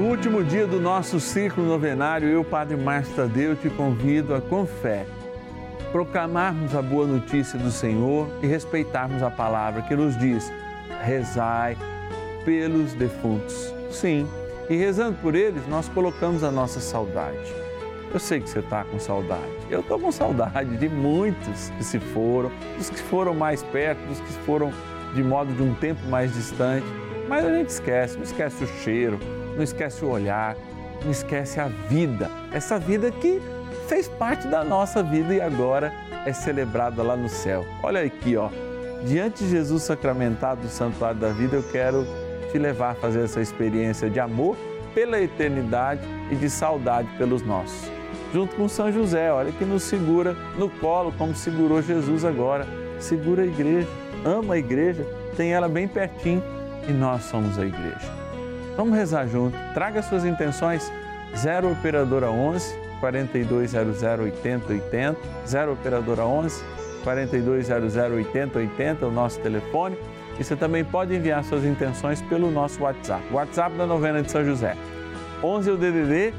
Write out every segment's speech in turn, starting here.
No último dia do nosso ciclo novenário, eu, Padre Márcio Tadeu, te convido a, com fé, proclamarmos a boa notícia do Senhor e respeitarmos a palavra que nos diz: rezai pelos defuntos. Sim, e rezando por eles, nós colocamos a nossa saudade. Eu sei que você está com saudade. Eu estou com saudade de muitos que se foram, dos que foram mais perto, dos que foram de modo de um tempo mais distante. Mas a gente esquece, não esquece o cheiro, não esquece o olhar, não esquece a vida. Essa vida que fez parte da nossa vida e agora é celebrada lá no céu. Olha aqui, ó. Diante de Jesus sacramentado do Santuário da Vida, eu quero te levar a fazer essa experiência de amor pela eternidade e de saudade pelos nossos. Junto com São José, olha que nos segura no colo, como segurou Jesus agora. Segura a igreja, ama a igreja, tem ela bem pertinho e nós somos a igreja. Vamos rezar junto. Traga suas intenções. 0 Operadora 11 4200 8080. 0 Operadora 11 4200 8080, o nosso telefone. E você também pode enviar suas intenções pelo nosso WhatsApp. WhatsApp da Novena de São José. 11 é o DDD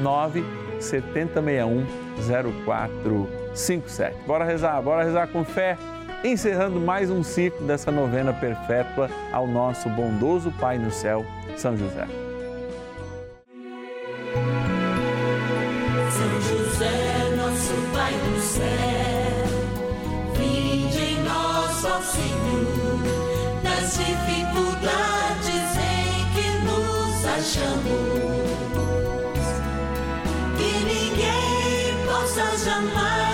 9 7061 0457. Bora rezar, bora rezar com fé encerrando mais um ciclo dessa novena perpétua ao nosso bondoso Pai no céu, São José. São José, nosso Pai no céu, vinde em nós, ó Senhor, nas dificuldades em que nos achamos, que ninguém possa jamais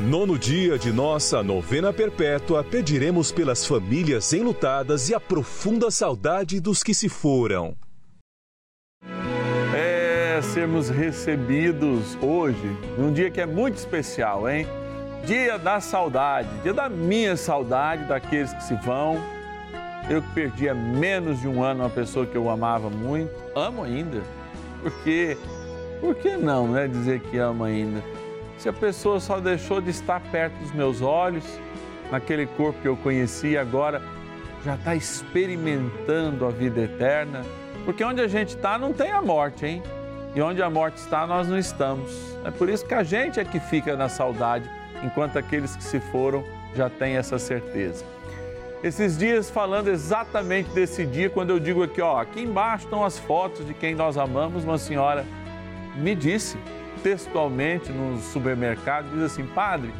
Nono dia de nossa novena perpétua, pediremos pelas famílias enlutadas e a profunda saudade dos que se foram. É, sermos recebidos hoje, num dia que é muito especial, hein? Dia da saudade, dia da minha saudade daqueles que se vão. Eu que perdi há menos de um ano uma pessoa que eu amava muito, amo ainda. Porque, por que não, né? Dizer que amo ainda se a pessoa só deixou de estar perto dos meus olhos, naquele corpo que eu conheci, agora já está experimentando a vida eterna, porque onde a gente está não tem a morte, hein? E onde a morte está, nós não estamos. É por isso que a gente é que fica na saudade, enquanto aqueles que se foram já têm essa certeza. Esses dias falando exatamente desse dia, quando eu digo aqui, ó, aqui embaixo estão as fotos de quem nós amamos, uma senhora me disse textualmente no supermercado, diz assim: Padre,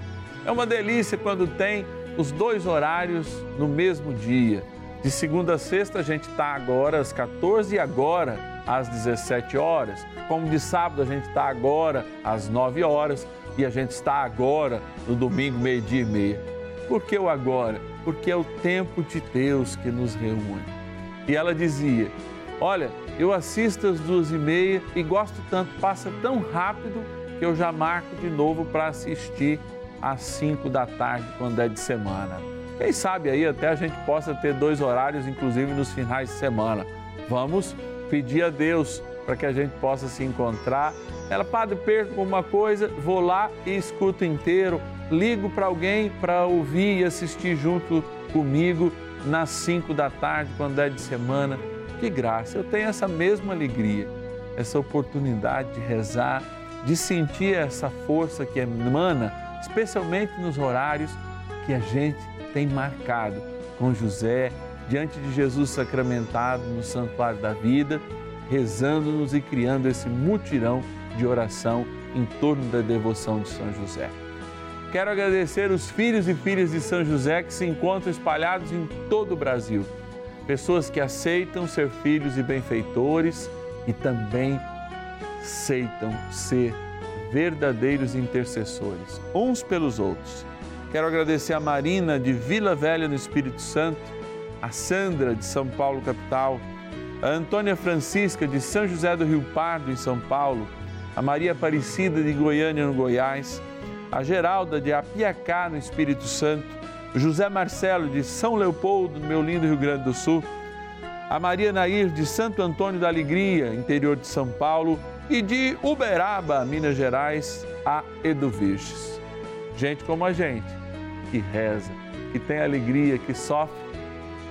é uma delícia quando tem os dois horários no mesmo dia. De segunda a sexta a gente está agora às 14 e agora às 17 horas. Como de sábado a gente está agora às 9 horas e a gente está agora no domingo, meio-dia e meia. Por que o agora? Porque é o tempo de Deus que nos reúne. E ela dizia: Olha, eu assisto às duas e meia e gosto tanto, passa tão rápido que eu já marco de novo para assistir às cinco da tarde, quando é de semana. Quem sabe aí até a gente possa ter dois horários, inclusive nos finais de semana. Vamos pedir a Deus para que a gente possa se encontrar Ela, padre, perco uma coisa, vou lá e escuto inteiro. Ligo para alguém para ouvir e assistir junto comigo nas 5 da tarde, quando é de semana. Que graça, eu tenho essa mesma alegria, essa oportunidade de rezar, de sentir essa força que emana, especialmente nos horários que a gente tem marcado com José, diante de Jesus sacramentado no santuário da vida, rezando-nos e criando esse mutirão de oração em torno da devoção de São José. Quero agradecer os filhos e filhas de São José que se encontram espalhados em todo o Brasil. Pessoas que aceitam ser filhos e benfeitores e também aceitam ser verdadeiros intercessores, uns pelos outros. Quero agradecer a Marina de Vila Velha no Espírito Santo, a Sandra de São Paulo capital, a Antônia Francisca de São José do Rio Pardo em São Paulo, a Maria Aparecida de Goiânia no Goiás, a Geralda de Apiacá, no Espírito Santo, José Marcelo de São Leopoldo, meu lindo Rio Grande do Sul, a Maria Nair de Santo Antônio da Alegria, interior de São Paulo, e de Uberaba, Minas Gerais, a Edu Virges. Gente como a gente, que reza, que tem alegria, que sofre,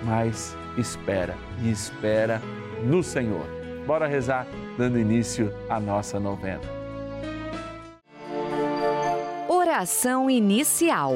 mas espera e espera no Senhor. Bora rezar, dando início à nossa novena. Oração inicial.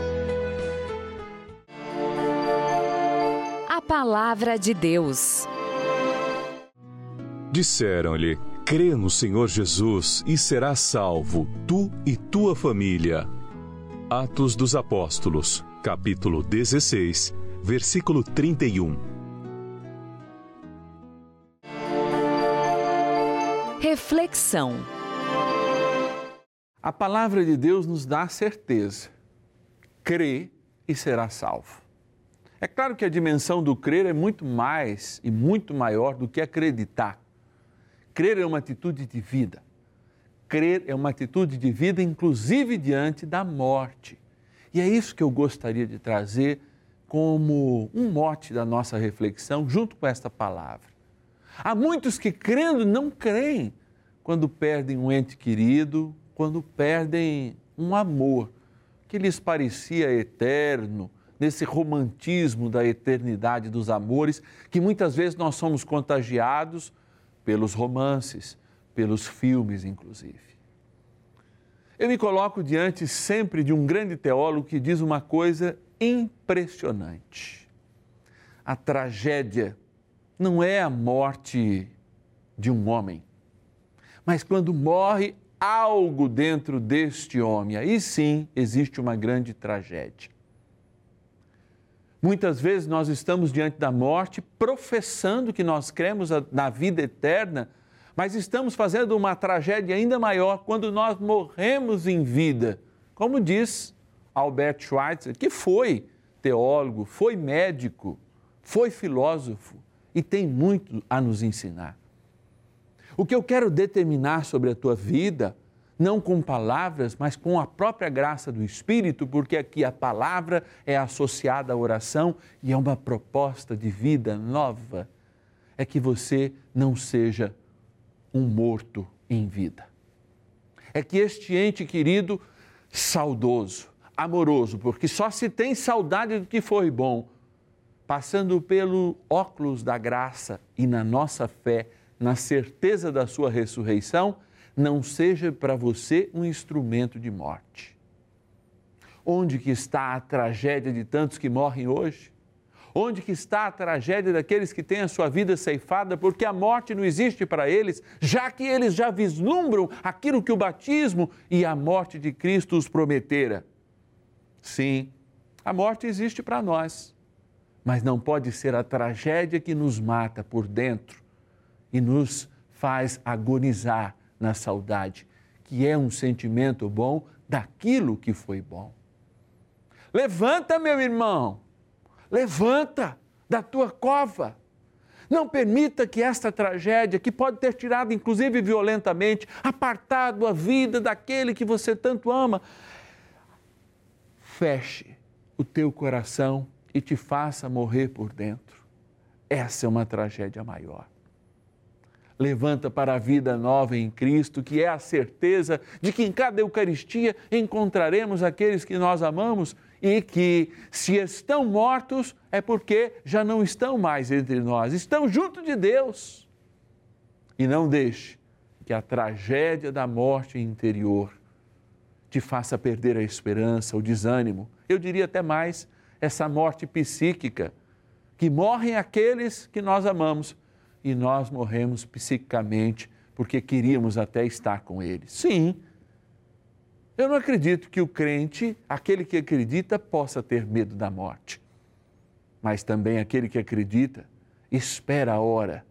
Palavra de Deus. Disseram-lhe: Crê no Senhor Jesus e serás salvo, tu e tua família. Atos dos Apóstolos, capítulo 16, versículo 31. Reflexão. A palavra de Deus nos dá certeza. Crê e será salvo. É claro que a dimensão do crer é muito mais e muito maior do que acreditar. Crer é uma atitude de vida. Crer é uma atitude de vida, inclusive diante da morte. E é isso que eu gostaria de trazer como um mote da nossa reflexão, junto com esta palavra. Há muitos que crendo não creem quando perdem um ente querido, quando perdem um amor que lhes parecia eterno, nesse romantismo da eternidade dos amores, que muitas vezes nós somos contagiados pelos romances, pelos filmes, inclusive. Eu me coloco diante sempre de um grande teólogo que diz uma coisa impressionante. A tragédia não é a morte de um homem, mas quando morre algo dentro deste homem, aí sim existe uma grande tragédia. Muitas vezes nós estamos diante da morte professando que nós cremos na vida eterna, mas estamos fazendo uma tragédia ainda maior quando nós morremos em vida. Como diz Albert Schweitzer, que foi teólogo, foi médico, foi filósofo e tem muito a nos ensinar. O que eu quero determinar sobre a tua vida, não com palavras, mas com a própria graça do Espírito, porque aqui a palavra é associada à oração e é uma proposta de vida nova, é que você não seja um morto em vida. É que este ente querido, saudoso, amoroso, porque só se tem saudade do que foi bom, passando pelo óculos da graça e na nossa fé, na certeza da sua ressurreição, não seja para você um instrumento de morte. Onde que está a tragédia de tantos que morrem hoje? Onde que está a tragédia daqueles que têm a sua vida ceifada porque a morte não existe para eles, já que eles já vislumbram aquilo que o batismo e a morte de Cristo os prometera? Sim, a morte existe para nós, mas não pode ser a tragédia que nos mata por dentro e nos faz agonizar na saudade, que é um sentimento bom daquilo que foi bom. Levanta, meu irmão, Levanta da tua cova. Não permita que esta tragédia, que pode ter tirado, inclusive violentamente, apartado a vida daquele que você tanto ama, feche o teu coração e te faça morrer por dentro. Essa é uma tragédia maior. Levanta para a vida nova em Cristo, que é a certeza de que em cada Eucaristia encontraremos aqueles que nós amamos e que, se estão mortos, é porque já não estão mais entre nós, estão junto de Deus. E não deixe que a tragédia da morte interior te faça perder a esperança, o desânimo. Eu diria até mais, essa morte psíquica, que morrem aqueles que nós amamos e nós morremos psiquicamente porque queríamos até estar com eles. Sim, eu não acredito que o crente, aquele que acredita, possa ter medo da morte. Mas também aquele que acredita, espera a hora,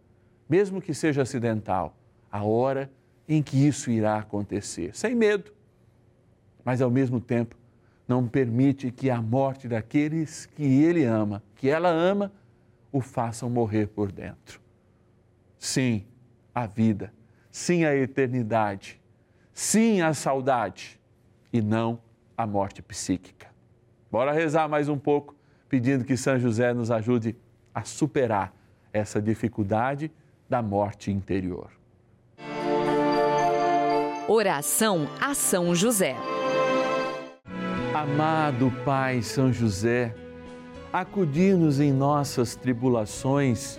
mesmo que seja acidental, a hora em que isso irá acontecer, sem medo. Mas ao mesmo tempo, não permite que a morte daqueles que ele ama, que ela ama, o façam morrer por dentro. Sim, a vida. Sim, a eternidade. Sim, a saudade e não a morte psíquica. Bora rezar mais um pouco, pedindo que São José nos ajude a superar essa dificuldade da morte interior. Oração a São José. Amado Pai São José, acudir-nos em nossas tribulações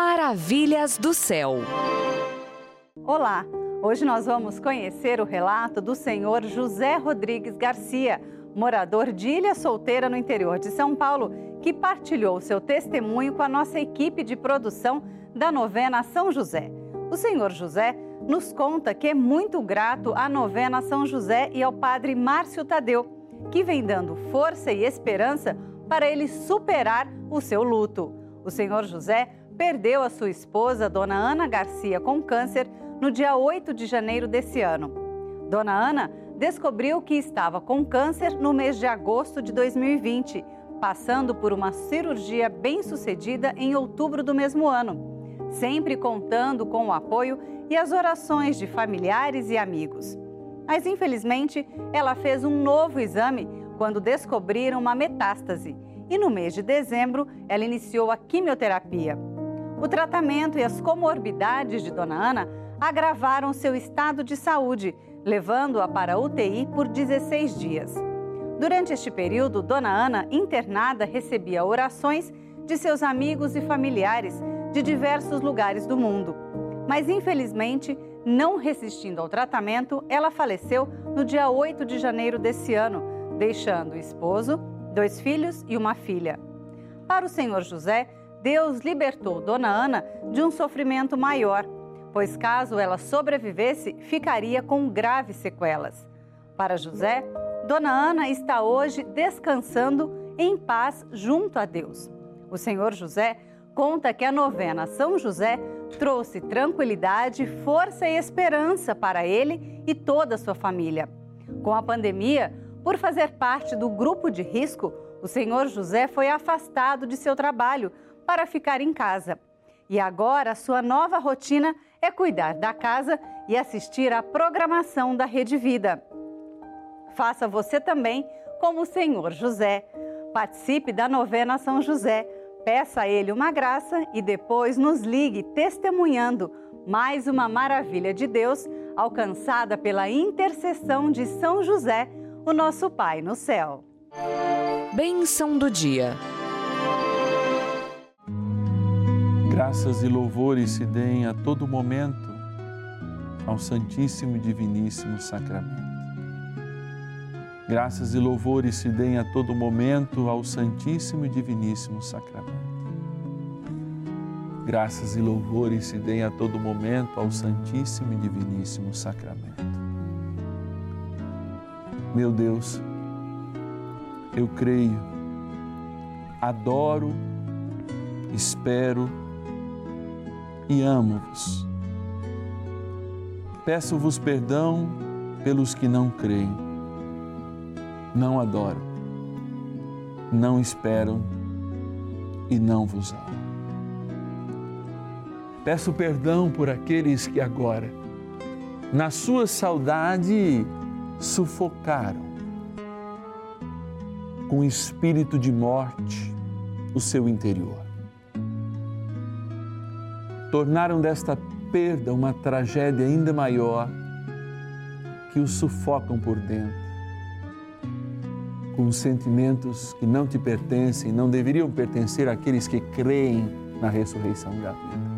Maravilhas do céu. Olá! Hoje nós vamos conhecer o relato do senhor José Rodrigues Garcia, morador de Ilha Solteira, no interior de São Paulo, que partilhou seu testemunho com a nossa equipe de produção da novena São José. O senhor José nos conta que é muito grato à novena São José e ao padre Márcio Tadeu, que vem dando força e esperança para ele superar o seu luto. O senhor José perdeu a sua esposa, dona Ana Garcia, com câncer no dia 8 de janeiro desse ano. Dona Ana descobriu que estava com câncer no mês de agosto de 2020, passando por uma cirurgia bem-sucedida em outubro do mesmo ano, sempre contando com o apoio e as orações de familiares e amigos. Mas infelizmente, ela fez um novo exame quando descobriram uma metástase e no mês de dezembro ela iniciou a quimioterapia. O tratamento e as comorbidades de Dona Ana agravaram seu estado de saúde, levando-a para a UTI por 16 dias. Durante este período, Dona Ana, internada, recebia orações de seus amigos e familiares de diversos lugares do mundo. Mas, infelizmente, não resistindo ao tratamento, ela faleceu no dia 8 de janeiro desse ano deixando o esposo, dois filhos e uma filha. Para o Senhor José, Deus libertou Dona Ana de um sofrimento maior, pois caso ela sobrevivesse, ficaria com graves sequelas. Para José, Dona Ana está hoje descansando em paz junto a Deus. O Senhor José conta que a novena São José trouxe tranquilidade, força e esperança para ele e toda a sua família. Com a pandemia, por fazer parte do grupo de risco, o senhor José foi afastado de seu trabalho para ficar em casa. E agora sua nova rotina é cuidar da casa e assistir à programação da Rede Vida. Faça você também como o senhor José. Participe da novena São José. Peça a ele uma graça e depois nos ligue testemunhando mais uma maravilha de Deus alcançada pela intercessão de São José o nosso Pai no céu. Bênção do dia. Graças e louvores se deem a todo momento ao Santíssimo e Diviníssimo Sacramento. Graças e louvores se deem a todo momento ao Santíssimo e Diviníssimo Sacramento. Graças e louvores se deem a todo momento ao Santíssimo e Diviníssimo Sacramento. Meu Deus, eu creio, adoro, espero e amo-vos. Peço-vos perdão pelos que não creem, não adoram, não esperam e não vos amam. Peço perdão por aqueles que agora, na sua saudade, sufocaram com espírito de morte o seu interior. Tornaram desta perda uma tragédia ainda maior que os sufocam por dentro, com sentimentos que não te pertencem, não deveriam pertencer àqueles que creem na ressurreição da vida.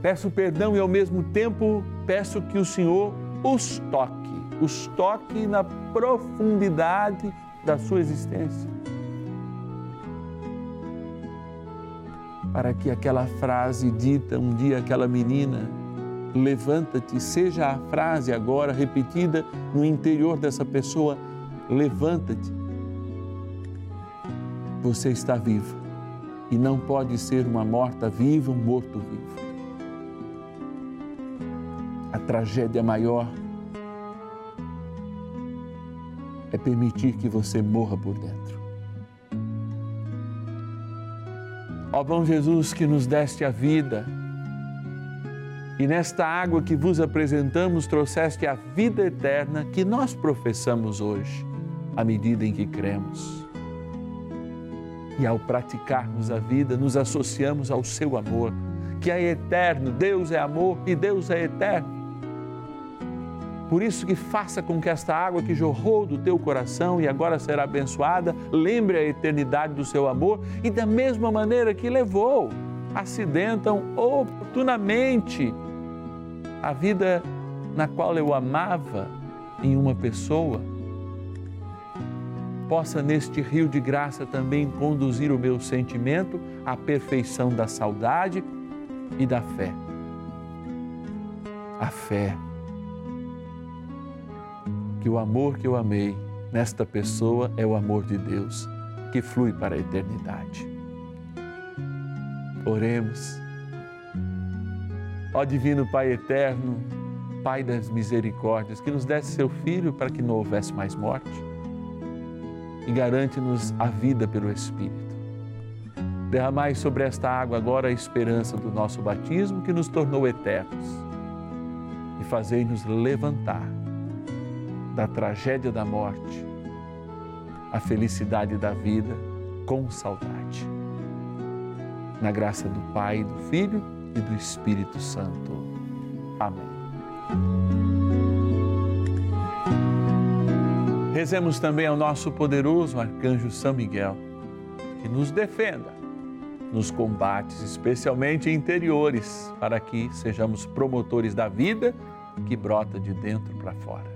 Peço perdão e ao mesmo tempo peço que o Senhor os toque os toque na profundidade da sua existência. Para que aquela frase dita um dia aquela menina, levanta-te, seja a frase agora repetida no interior dessa pessoa, levanta-te. Você está viva e não pode ser uma morta viva, um morto vivo. tragédia maior é permitir que você morra por dentro. Bom Jesus que nos deste a vida, e nesta água que vos apresentamos trouxeste a vida eterna que nós professamos hoje, à medida em que cremos. E ao praticarmos a vida, nos associamos ao seu amor, que é eterno. Deus é amor e Deus é eterno. Por isso que faça com que esta água que jorrou do teu coração e agora será abençoada, lembre a eternidade do seu amor e da mesma maneira que levou, acidentam oportunamente a vida na qual eu amava em uma pessoa, possa neste rio de graça também conduzir o meu sentimento à perfeição da saudade e da fé. A fé que o amor que eu amei nesta pessoa é o amor de Deus que flui para a eternidade. Oremos. Ó Divino Pai Eterno, Pai das misericórdias, que nos desse seu Filho para que não houvesse mais morte e garante-nos a vida pelo Espírito. Derramai sobre esta água agora a esperança do nosso batismo que nos tornou eternos e fazei-nos levantar da tragédia da morte, a felicidade da vida com saudade. Na graça do Pai, do Filho e do Espírito Santo. Amém. Rezemos também ao nosso poderoso arcanjo São Miguel, que nos defenda nos combates, especialmente interiores, para que sejamos promotores da vida que brota de dentro para fora.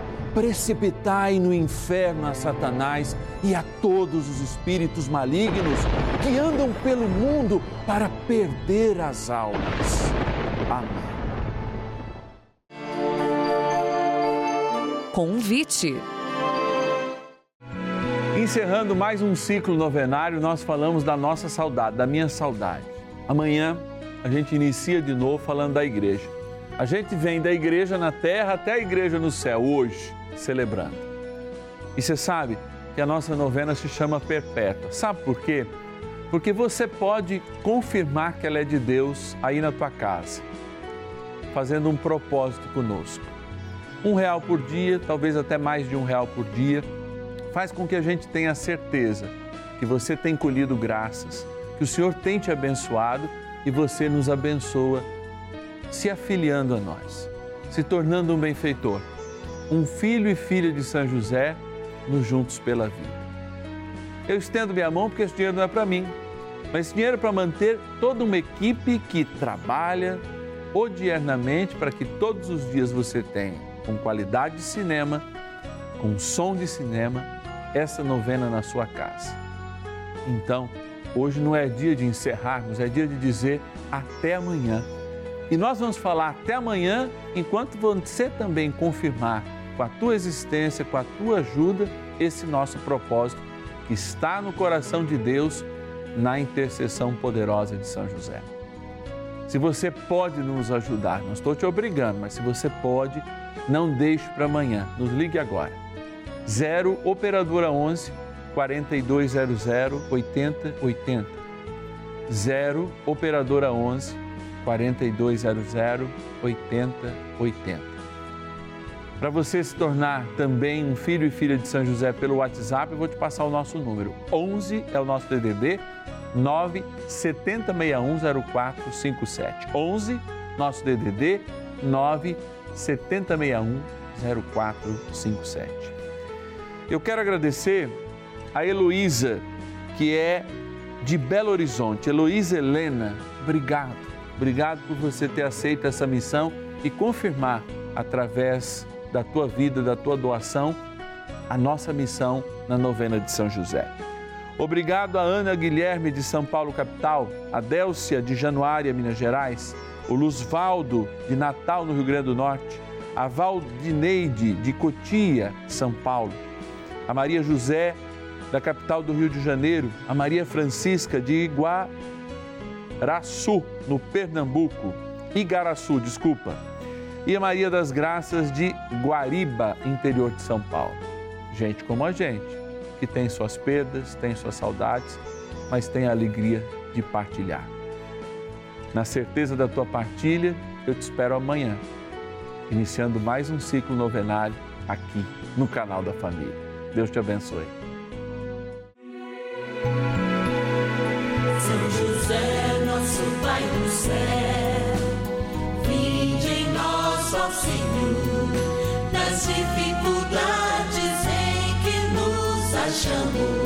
precipitai no inferno a Satanás e a todos os espíritos malignos que andam pelo mundo para perder as almas. Amém. Convite. Encerrando mais um ciclo novenário, nós falamos da nossa saudade, da minha saudade. Amanhã a gente inicia de novo falando da igreja. A gente vem da igreja na terra até a igreja no céu hoje, celebrando. E você sabe que a nossa novena se chama Perpétua. Sabe por quê? Porque você pode confirmar que ela é de Deus aí na tua casa, fazendo um propósito conosco. Um real por dia, talvez até mais de um real por dia, faz com que a gente tenha certeza que você tem colhido graças, que o Senhor tem te abençoado e você nos abençoa se afiliando a nós, se tornando um benfeitor, um filho e filha de São José, nos juntos pela vida. Eu estendo minha mão porque esse dinheiro não é para mim, mas esse dinheiro é para manter toda uma equipe que trabalha odiernamente para que todos os dias você tenha, com qualidade de cinema, com som de cinema, essa novena na sua casa. Então, hoje não é dia de encerrarmos, é dia de dizer até amanhã. E nós vamos falar até amanhã, enquanto você também confirmar com a tua existência, com a tua ajuda, esse nosso propósito que está no coração de Deus na intercessão poderosa de São José. Se você pode nos ajudar, não estou te obrigando, mas se você pode, não deixe para amanhã. Nos ligue agora. 0 operadora 11 4200 8080. 0 operadora 11 4200 8080. Para você se tornar também um filho e filha de São José pelo WhatsApp, eu vou te passar o nosso número. 11 é o nosso DDD 9 70610457. 11 nosso DDD 9 70610457. Eu quero agradecer a Heloísa, que é de Belo Horizonte. Heloísa Helena, obrigado. Obrigado por você ter aceito essa missão e confirmar através da tua vida, da tua doação, a nossa missão na novena de São José. Obrigado a Ana Guilherme de São Paulo, capital, a Délcia de Januária, Minas Gerais, o Luzvaldo de Natal, no Rio Grande do Norte, a Valdineide de Cotia, São Paulo, a Maria José, da capital do Rio de Janeiro, a Maria Francisca de Iguaraçu, no Pernambuco, Igaraçu, desculpa, e a Maria das Graças de Guariba, interior de São Paulo. Gente como a gente que tem suas perdas, tem suas saudades, mas tem a alegria de partilhar. Na certeza da tua partilha, eu te espero amanhã, iniciando mais um ciclo novenário aqui no canal da Família. Deus te abençoe. Senhor, nas dificuldades achamos que ninguém possa